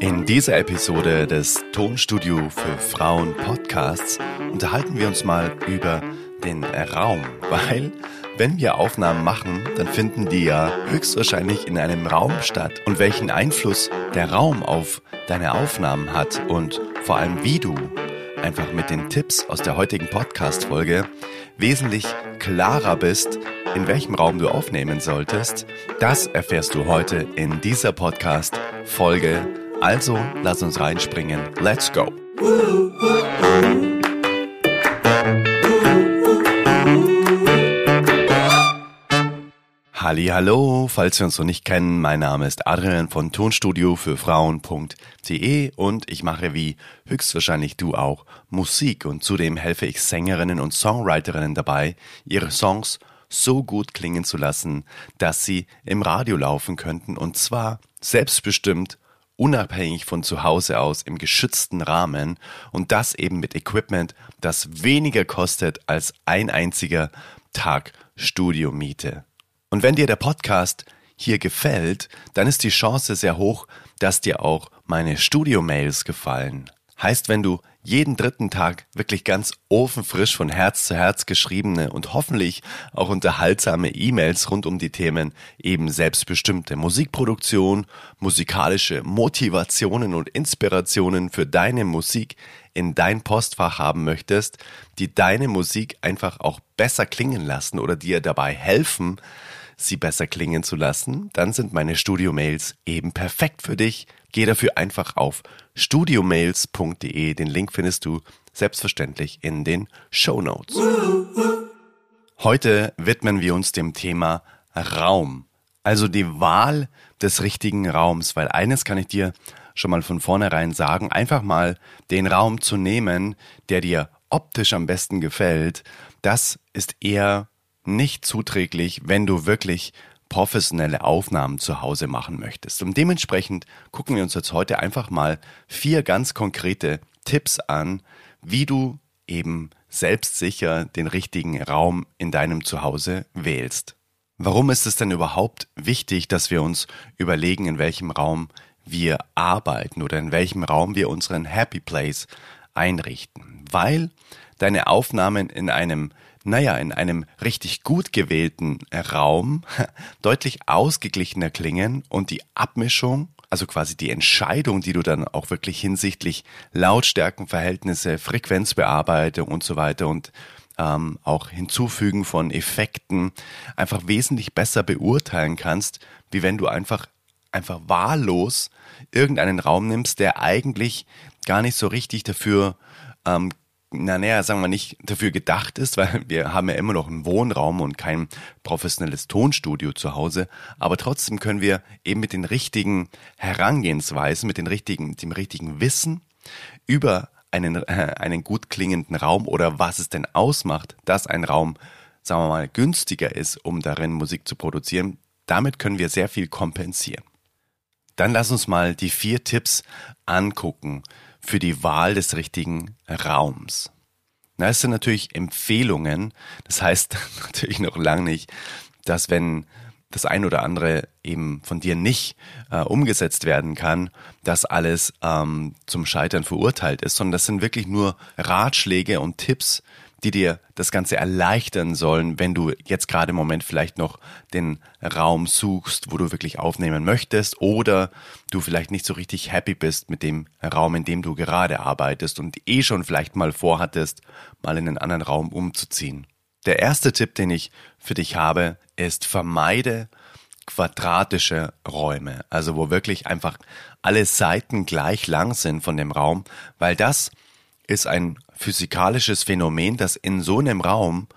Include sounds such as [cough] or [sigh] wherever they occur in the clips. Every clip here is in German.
In dieser Episode des Tonstudio für Frauen Podcasts unterhalten wir uns mal über den Raum, weil wenn wir Aufnahmen machen, dann finden die ja höchstwahrscheinlich in einem Raum statt. Und welchen Einfluss der Raum auf deine Aufnahmen hat und vor allem wie du einfach mit den Tipps aus der heutigen Podcast-Folge wesentlich klarer bist, in welchem Raum du aufnehmen solltest, das erfährst du heute in dieser Podcast-Folge. Also lass uns reinspringen. Let's go! Hallo, falls wir uns noch nicht kennen, mein Name ist Adrian von Tonstudio für Frauen.de und ich mache wie höchstwahrscheinlich du auch Musik und zudem helfe ich Sängerinnen und Songwriterinnen dabei, ihre Songs so gut klingen zu lassen, dass sie im Radio laufen könnten und zwar selbstbestimmt unabhängig von zu Hause aus im geschützten Rahmen und das eben mit Equipment, das weniger kostet als ein einziger Tag Studiomiete. Und wenn dir der Podcast hier gefällt, dann ist die Chance sehr hoch, dass dir auch meine Studio-Mails gefallen. Heißt, wenn du jeden dritten Tag wirklich ganz ofenfrisch von Herz zu Herz geschriebene und hoffentlich auch unterhaltsame E-Mails rund um die Themen eben selbstbestimmte Musikproduktion, musikalische Motivationen und Inspirationen für deine Musik in dein Postfach haben möchtest, die deine Musik einfach auch besser klingen lassen oder dir dabei helfen, sie besser klingen zu lassen, dann sind meine Studio-Mails eben perfekt für dich. Geh dafür einfach auf studiomails.de. Den Link findest du selbstverständlich in den Show Notes. Heute widmen wir uns dem Thema Raum. Also die Wahl des richtigen Raums, weil eines kann ich dir schon mal von vornherein sagen, einfach mal den Raum zu nehmen, der dir optisch am besten gefällt, das ist eher nicht zuträglich, wenn du wirklich professionelle Aufnahmen zu Hause machen möchtest. Und dementsprechend gucken wir uns jetzt heute einfach mal vier ganz konkrete Tipps an, wie du eben selbstsicher den richtigen Raum in deinem Zuhause wählst. Warum ist es denn überhaupt wichtig, dass wir uns überlegen, in welchem Raum wir arbeiten oder in welchem Raum wir unseren Happy Place einrichten? Weil deine Aufnahmen in einem naja, in einem richtig gut gewählten Raum [laughs] deutlich ausgeglichener klingen und die Abmischung, also quasi die Entscheidung, die du dann auch wirklich hinsichtlich Lautstärkenverhältnisse, Frequenzbearbeitung und so weiter und ähm, auch Hinzufügen von Effekten einfach wesentlich besser beurteilen kannst, wie wenn du einfach einfach wahllos irgendeinen Raum nimmst, der eigentlich gar nicht so richtig dafür ähm, na naja, sagen wir nicht dafür gedacht ist, weil wir haben ja immer noch einen Wohnraum und kein professionelles Tonstudio zu Hause, aber trotzdem können wir eben mit den richtigen Herangehensweisen, mit den richtigen, dem richtigen Wissen über einen, äh, einen gut klingenden Raum oder was es denn ausmacht, dass ein Raum, sagen wir mal, günstiger ist, um darin Musik zu produzieren, damit können wir sehr viel kompensieren. Dann lass uns mal die vier Tipps angucken, für die Wahl des richtigen Raums. Na, es sind natürlich Empfehlungen. Das heißt [laughs] natürlich noch lange nicht, dass wenn das ein oder andere eben von dir nicht äh, umgesetzt werden kann, dass alles ähm, zum Scheitern verurteilt ist, sondern das sind wirklich nur Ratschläge und Tipps, die dir das Ganze erleichtern sollen, wenn du jetzt gerade im Moment vielleicht noch den Raum suchst, wo du wirklich aufnehmen möchtest oder du vielleicht nicht so richtig happy bist mit dem Raum, in dem du gerade arbeitest und eh schon vielleicht mal vorhattest, mal in einen anderen Raum umzuziehen. Der erste Tipp, den ich für dich habe, ist vermeide quadratische Räume, also wo wirklich einfach alle Seiten gleich lang sind von dem Raum, weil das ist ein physikalisches Phänomen, dass in so einem Raum,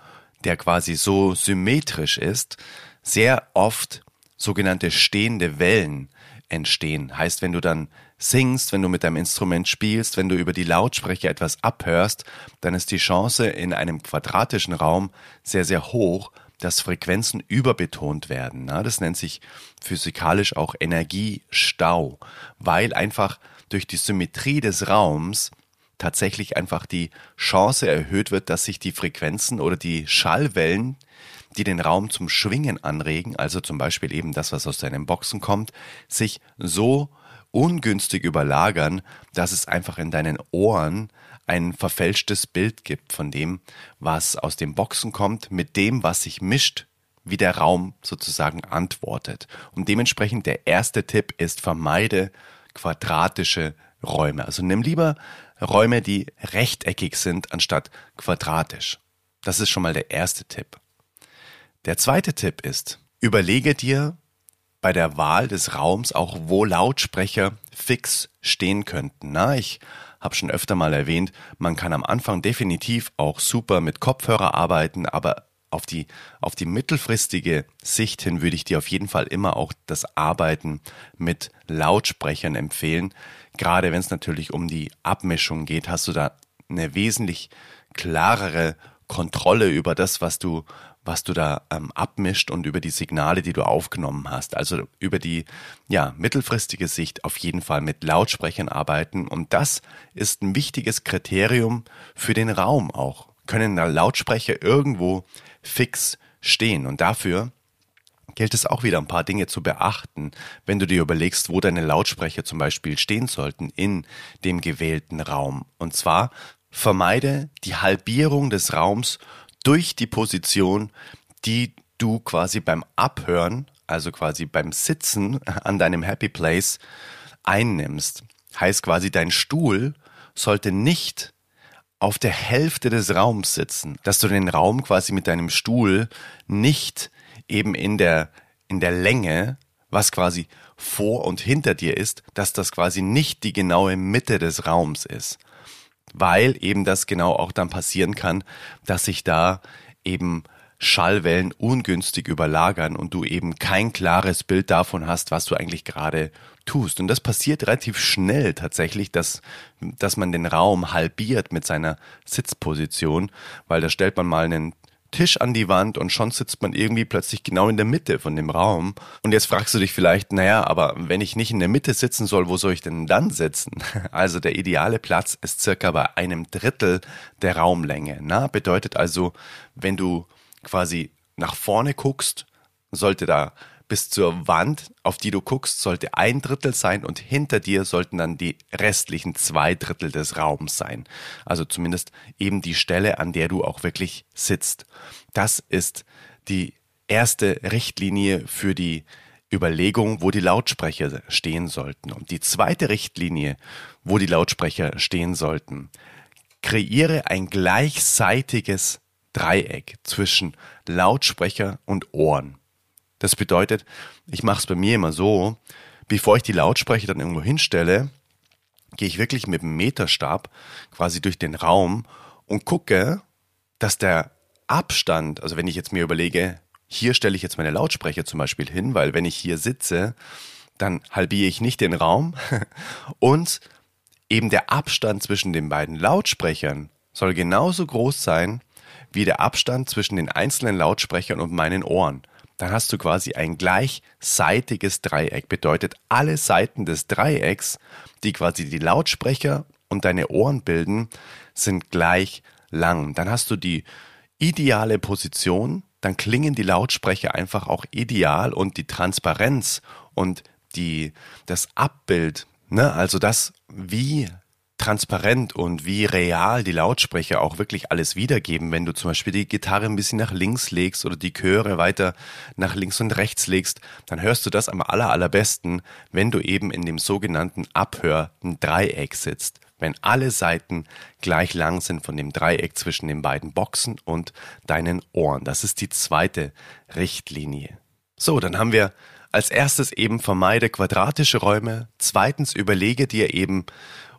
der quasi so symmetrisch ist, sehr oft sogenannte stehende Wellen entstehen. Heißt, wenn du dann singst, wenn du mit deinem Instrument spielst, wenn du über die Lautsprecher etwas abhörst, dann ist die Chance in einem quadratischen Raum sehr, sehr hoch, dass Frequenzen überbetont werden. Das nennt sich physikalisch auch Energiestau, weil einfach durch die Symmetrie des Raums tatsächlich einfach die Chance erhöht wird, dass sich die Frequenzen oder die Schallwellen, die den Raum zum Schwingen anregen, also zum Beispiel eben das, was aus deinen Boxen kommt, sich so ungünstig überlagern, dass es einfach in deinen Ohren ein verfälschtes Bild gibt von dem, was aus dem Boxen kommt, mit dem, was sich mischt, wie der Raum sozusagen antwortet. Und dementsprechend der erste Tipp ist, vermeide quadratische Räume. Also nimm lieber Räume, die rechteckig sind, anstatt quadratisch. Das ist schon mal der erste Tipp. Der zweite Tipp ist, überlege dir bei der Wahl des Raums auch, wo Lautsprecher fix stehen könnten. Na, ich habe schon öfter mal erwähnt, man kann am Anfang definitiv auch super mit Kopfhörer arbeiten, aber auf die, auf die mittelfristige Sicht hin würde ich dir auf jeden Fall immer auch das Arbeiten mit Lautsprechern empfehlen. Gerade wenn es natürlich um die Abmischung geht, hast du da eine wesentlich klarere Kontrolle über das, was du, was du da ähm, abmischt und über die Signale, die du aufgenommen hast. Also über die ja, mittelfristige Sicht auf jeden Fall mit Lautsprechern arbeiten. Und das ist ein wichtiges Kriterium für den Raum auch. Können da Lautsprecher irgendwo fix stehen? Und dafür gilt es auch wieder ein paar Dinge zu beachten, wenn du dir überlegst, wo deine Lautsprecher zum Beispiel stehen sollten in dem gewählten Raum. Und zwar vermeide die Halbierung des Raums durch die Position, die du quasi beim Abhören, also quasi beim Sitzen an deinem Happy Place einnimmst. Heißt quasi, dein Stuhl sollte nicht auf der Hälfte des Raums sitzen, dass du den Raum quasi mit deinem Stuhl nicht eben in der, in der Länge, was quasi vor und hinter dir ist, dass das quasi nicht die genaue Mitte des Raums ist. Weil eben das genau auch dann passieren kann, dass sich da eben Schallwellen ungünstig überlagern und du eben kein klares Bild davon hast, was du eigentlich gerade tust. Und das passiert relativ schnell tatsächlich, dass, dass man den Raum halbiert mit seiner Sitzposition, weil da stellt man mal einen Tisch an die Wand und schon sitzt man irgendwie plötzlich genau in der Mitte von dem Raum. Und jetzt fragst du dich vielleicht, naja, aber wenn ich nicht in der Mitte sitzen soll, wo soll ich denn dann sitzen? [laughs] Also der ideale Platz ist circa bei einem Drittel der Raumlänge. Na, bedeutet also, wenn du quasi nach vorne guckst, sollte da bis zur Wand, auf die du guckst, sollte ein Drittel sein und hinter dir sollten dann die restlichen zwei Drittel des Raums sein. Also zumindest eben die Stelle, an der du auch wirklich sitzt. Das ist die erste Richtlinie für die Überlegung, wo die Lautsprecher stehen sollten. Und die zweite Richtlinie, wo die Lautsprecher stehen sollten, kreiere ein gleichseitiges Dreieck zwischen Lautsprecher und Ohren. Das bedeutet, ich mache es bei mir immer so, bevor ich die Lautsprecher dann irgendwo hinstelle, gehe ich wirklich mit dem Meterstab quasi durch den Raum und gucke, dass der Abstand, also wenn ich jetzt mir überlege, hier stelle ich jetzt meine Lautsprecher zum Beispiel hin, weil wenn ich hier sitze, dann halbiere ich nicht den Raum [laughs] und eben der Abstand zwischen den beiden Lautsprechern soll genauso groß sein wie der Abstand zwischen den einzelnen Lautsprechern und meinen Ohren dann hast du quasi ein gleichseitiges Dreieck. Bedeutet, alle Seiten des Dreiecks, die quasi die Lautsprecher und deine Ohren bilden, sind gleich lang. Dann hast du die ideale Position, dann klingen die Lautsprecher einfach auch ideal und die Transparenz und die, das Abbild, ne, also das, wie transparent und wie real die Lautsprecher auch wirklich alles wiedergeben, wenn du zum Beispiel die Gitarre ein bisschen nach links legst oder die Chöre weiter nach links und rechts legst, dann hörst du das am aller, allerbesten, wenn du eben in dem sogenannten Abhörten Dreieck sitzt. Wenn alle Seiten gleich lang sind von dem Dreieck zwischen den beiden Boxen und deinen Ohren. Das ist die zweite Richtlinie. So, dann haben wir als erstes eben vermeide quadratische Räume. Zweitens überlege dir eben,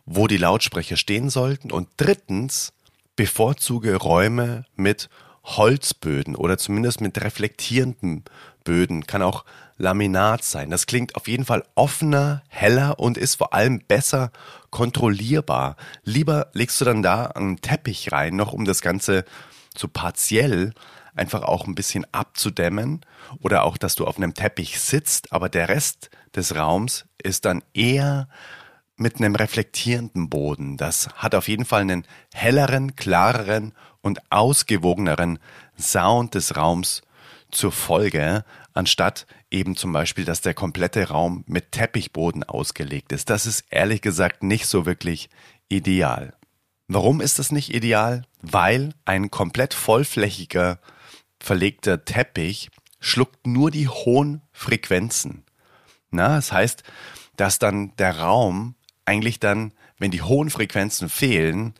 wo die Lautsprecher stehen sollten. Und drittens, bevorzuge Räume mit Holzböden oder zumindest mit reflektierenden Böden. Kann auch Laminat sein. Das klingt auf jeden Fall offener, heller und ist vor allem besser kontrollierbar. Lieber legst du dann da einen Teppich rein, noch um das Ganze so partiell einfach auch ein bisschen abzudämmen oder auch, dass du auf einem Teppich sitzt, aber der Rest des Raums ist dann eher mit einem reflektierenden Boden. Das hat auf jeden Fall einen helleren, klareren und ausgewogeneren Sound des Raums zur Folge, anstatt eben zum Beispiel, dass der komplette Raum mit Teppichboden ausgelegt ist. Das ist ehrlich gesagt nicht so wirklich ideal. Warum ist das nicht ideal? Weil ein komplett vollflächiger verlegter Teppich schluckt nur die hohen Frequenzen. Na, das heißt, dass dann der Raum eigentlich dann, wenn die hohen Frequenzen fehlen,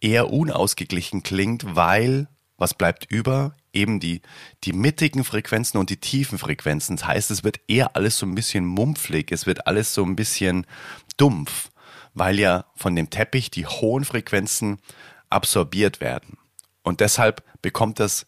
eher unausgeglichen klingt, weil was bleibt über? Eben die, die mittigen Frequenzen und die tiefen Frequenzen. Das heißt, es wird eher alles so ein bisschen mumpflig, es wird alles so ein bisschen dumpf, weil ja von dem Teppich die hohen Frequenzen absorbiert werden. Und deshalb bekommt das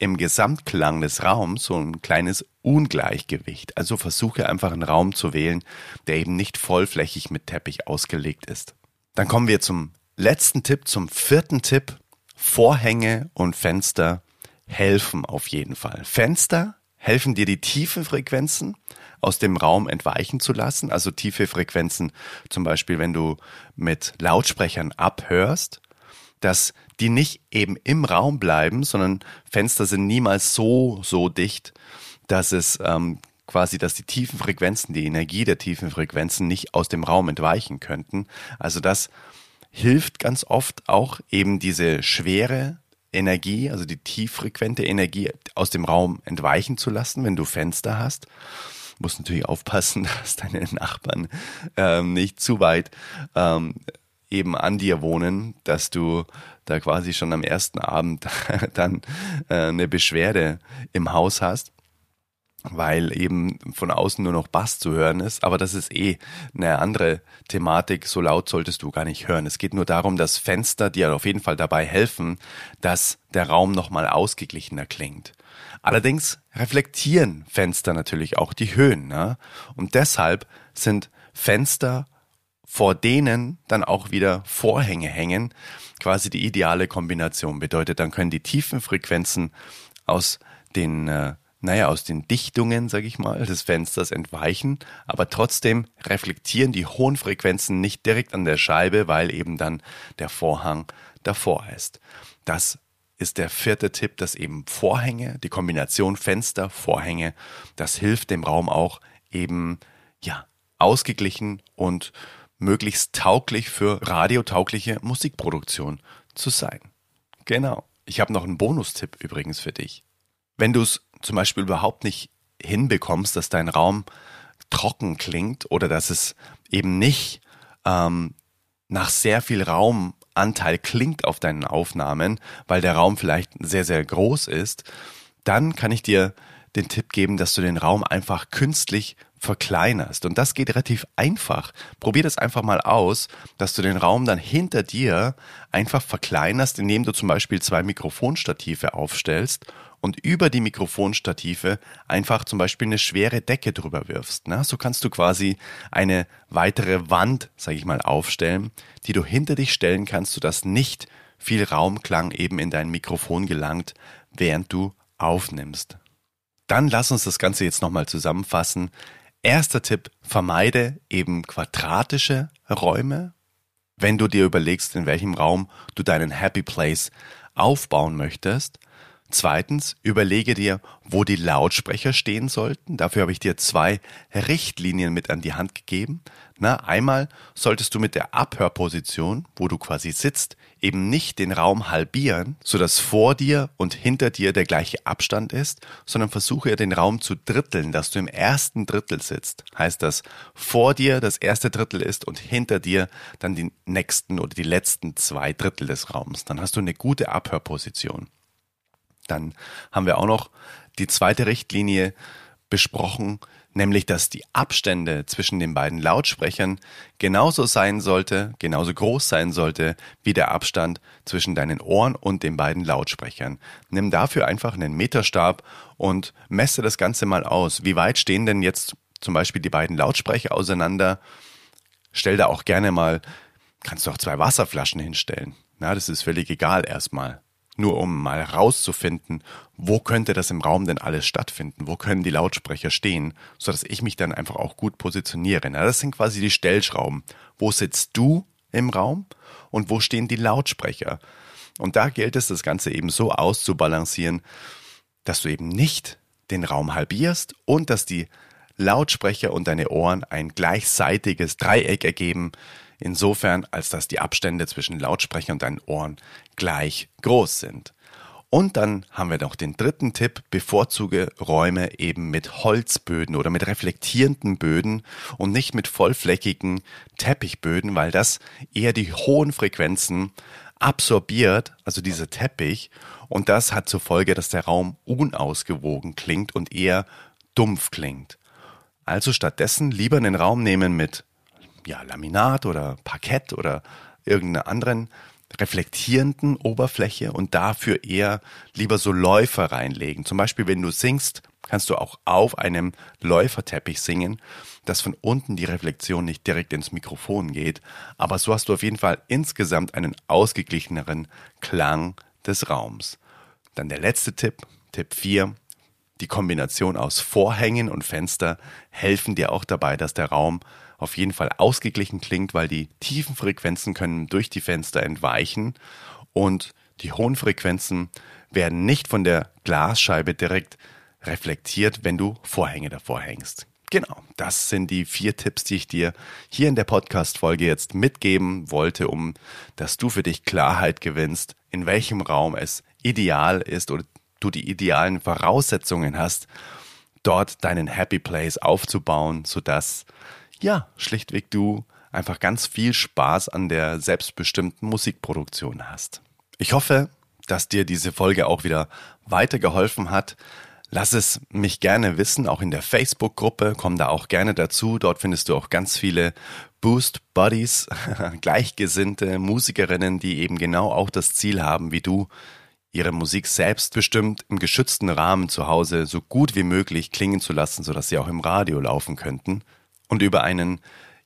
im Gesamtklang des Raums so ein kleines Ungleichgewicht. Also versuche einfach einen Raum zu wählen, der eben nicht vollflächig mit Teppich ausgelegt ist. Dann kommen wir zum letzten Tipp, zum vierten Tipp. Vorhänge und Fenster helfen auf jeden Fall. Fenster helfen dir die tiefen Frequenzen aus dem Raum entweichen zu lassen. Also tiefe Frequenzen, zum Beispiel wenn du mit Lautsprechern abhörst, dass die nicht eben im Raum bleiben, sondern Fenster sind niemals so, so dicht, dass es ähm, quasi, dass die tiefen Frequenzen, die Energie der tiefen Frequenzen nicht aus dem Raum entweichen könnten. Also das hilft ganz oft auch eben diese schwere Energie, also die tieffrequente Energie aus dem Raum entweichen zu lassen, wenn du Fenster hast. Du musst natürlich aufpassen, [laughs] dass deine Nachbarn ähm, nicht zu weit ähm, eben an dir wohnen, dass du da quasi schon am ersten Abend [laughs] dann äh, eine Beschwerde im Haus hast weil eben von außen nur noch Bass zu hören ist. Aber das ist eh eine andere Thematik. So laut solltest du gar nicht hören. Es geht nur darum, dass Fenster dir auf jeden Fall dabei helfen, dass der Raum nochmal ausgeglichener klingt. Allerdings reflektieren Fenster natürlich auch die Höhen. Ne? Und deshalb sind Fenster vor denen dann auch wieder Vorhänge hängen, quasi die ideale Kombination. Bedeutet, dann können die tiefen Frequenzen aus den, äh, naja, aus den Dichtungen, sag ich mal, des Fensters entweichen, aber trotzdem reflektieren die hohen Frequenzen nicht direkt an der Scheibe, weil eben dann der Vorhang davor ist. Das ist der vierte Tipp, dass eben Vorhänge, die Kombination Fenster, Vorhänge, das hilft dem Raum auch eben, ja, ausgeglichen und möglichst tauglich für radiotaugliche Musikproduktion zu sein. Genau. Ich habe noch einen Bonustipp übrigens für dich. Wenn du es zum Beispiel überhaupt nicht hinbekommst, dass dein Raum trocken klingt oder dass es eben nicht ähm, nach sehr viel Raumanteil klingt auf deinen Aufnahmen, weil der Raum vielleicht sehr, sehr groß ist, dann kann ich dir den Tipp geben, dass du den Raum einfach künstlich verkleinerst. Und das geht relativ einfach. Probier das einfach mal aus, dass du den Raum dann hinter dir einfach verkleinerst, indem du zum Beispiel zwei Mikrofonstative aufstellst und über die Mikrofonstative einfach zum Beispiel eine schwere Decke drüber wirfst. Na, so kannst du quasi eine weitere Wand, sag ich mal, aufstellen, die du hinter dich stellen kannst, sodass nicht viel Raumklang eben in dein Mikrofon gelangt, während du aufnimmst. Dann lass uns das Ganze jetzt nochmal zusammenfassen. Erster Tipp, vermeide eben quadratische Räume, wenn du dir überlegst, in welchem Raum du deinen Happy Place aufbauen möchtest. Zweitens, überlege dir, wo die Lautsprecher stehen sollten. Dafür habe ich dir zwei Richtlinien mit an die Hand gegeben. Na, einmal solltest du mit der Abhörposition, wo du quasi sitzt, eben nicht den Raum halbieren, sodass vor dir und hinter dir der gleiche Abstand ist, sondern versuche den Raum zu dritteln, dass du im ersten Drittel sitzt. Heißt das, vor dir das erste Drittel ist und hinter dir dann die nächsten oder die letzten zwei Drittel des Raums. Dann hast du eine gute Abhörposition. Dann haben wir auch noch die zweite Richtlinie besprochen, nämlich dass die Abstände zwischen den beiden Lautsprechern genauso sein sollte, genauso groß sein sollte, wie der Abstand zwischen deinen Ohren und den beiden Lautsprechern. Nimm dafür einfach einen Meterstab und messe das Ganze mal aus. Wie weit stehen denn jetzt zum Beispiel die beiden Lautsprecher auseinander? Stell da auch gerne mal, kannst du auch zwei Wasserflaschen hinstellen. Na, das ist völlig egal erstmal nur um mal rauszufinden, wo könnte das im Raum denn alles stattfinden, wo können die Lautsprecher stehen, sodass ich mich dann einfach auch gut positioniere. Na, das sind quasi die Stellschrauben. Wo sitzt du im Raum und wo stehen die Lautsprecher? Und da gilt es, das Ganze eben so auszubalancieren, dass du eben nicht den Raum halbierst und dass die Lautsprecher und deine Ohren ein gleichseitiges Dreieck ergeben, insofern als dass die Abstände zwischen Lautsprecher und deinen Ohren gleich groß sind. Und dann haben wir noch den dritten Tipp, bevorzuge Räume eben mit Holzböden oder mit reflektierenden Böden und nicht mit vollflächigen Teppichböden, weil das eher die hohen Frequenzen absorbiert, also dieser Teppich, und das hat zur Folge, dass der Raum unausgewogen klingt und eher dumpf klingt. Also stattdessen lieber einen Raum nehmen mit ja, Laminat oder Parkett oder irgendeiner anderen reflektierenden Oberfläche und dafür eher lieber so Läufer reinlegen. Zum Beispiel, wenn du singst, kannst du auch auf einem Läuferteppich singen, dass von unten die Reflexion nicht direkt ins Mikrofon geht, aber so hast du auf jeden Fall insgesamt einen ausgeglicheneren Klang des Raums. Dann der letzte Tipp, Tipp 4. Die Kombination aus Vorhängen und Fenster helfen dir auch dabei, dass der Raum auf jeden Fall ausgeglichen klingt, weil die tiefen Frequenzen können durch die Fenster entweichen und die hohen Frequenzen werden nicht von der Glasscheibe direkt reflektiert, wenn du Vorhänge davor hängst. Genau, das sind die vier Tipps, die ich dir hier in der Podcast-Folge jetzt mitgeben wollte, um dass du für dich Klarheit gewinnst, in welchem Raum es ideal ist oder du die idealen Voraussetzungen hast, dort deinen Happy Place aufzubauen, sodass ja, schlichtweg du einfach ganz viel Spaß an der selbstbestimmten Musikproduktion hast. Ich hoffe, dass dir diese Folge auch wieder weitergeholfen hat. Lass es mich gerne wissen, auch in der Facebook-Gruppe, komm da auch gerne dazu. Dort findest du auch ganz viele Boost Buddies, [laughs] gleichgesinnte Musikerinnen, die eben genau auch das Ziel haben wie du, ihre Musik selbstbestimmt im geschützten Rahmen zu Hause so gut wie möglich klingen zu lassen, sodass sie auch im Radio laufen könnten und über einen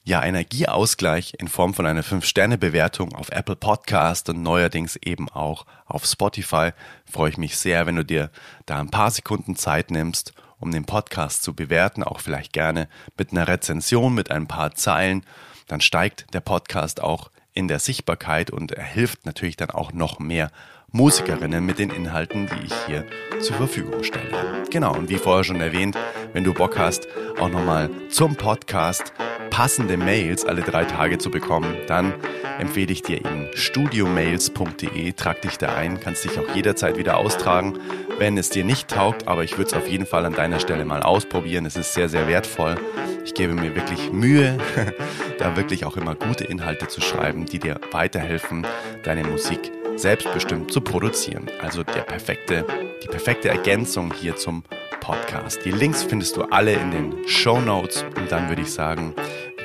ja, Energieausgleich in Form von einer 5-Sterne-Bewertung auf Apple Podcast und neuerdings eben auch auf Spotify freue ich mich sehr, wenn du dir da ein paar Sekunden Zeit nimmst, um den Podcast zu bewerten, auch vielleicht gerne mit einer Rezension, mit ein paar Zeilen. Dann steigt der Podcast auch in der Sichtbarkeit und er hilft natürlich dann auch noch mehr Musikerinnen mit den Inhalten, die ich hier zur Verfügung stelle. Genau, und wie vorher schon erwähnt, wenn du Bock hast, auch nochmal zum Podcast passende Mails alle drei Tage zu bekommen, dann empfehle ich dir eben studiomails.de. Trag dich da ein, kannst dich auch jederzeit wieder austragen, wenn es dir nicht taugt, aber ich würde es auf jeden Fall an deiner Stelle mal ausprobieren. Es ist sehr, sehr wertvoll. Ich gebe mir wirklich Mühe, [laughs] da wirklich auch immer gute Inhalte zu schreiben, die dir weiterhelfen, deine Musik selbstbestimmt zu produzieren. Also der perfekte, die perfekte Ergänzung hier zum Podcast. Die Links findest du alle in den Show Notes und dann würde ich sagen,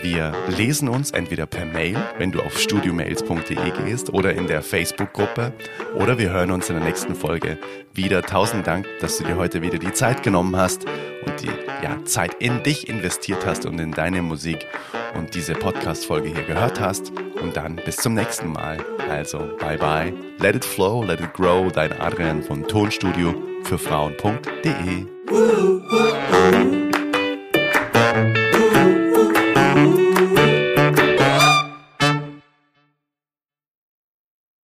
wir lesen uns entweder per Mail, wenn du auf studiomails.de gehst oder in der Facebook-Gruppe oder wir hören uns in der nächsten Folge wieder. Tausend Dank, dass du dir heute wieder die Zeit genommen hast und die ja, Zeit in dich investiert hast und in deine Musik und diese Podcast-Folge hier gehört hast. Und dann bis zum nächsten Mal. Also, bye bye. Let it flow, let it grow. Dein Adrian von Tonstudio für Frauen.de.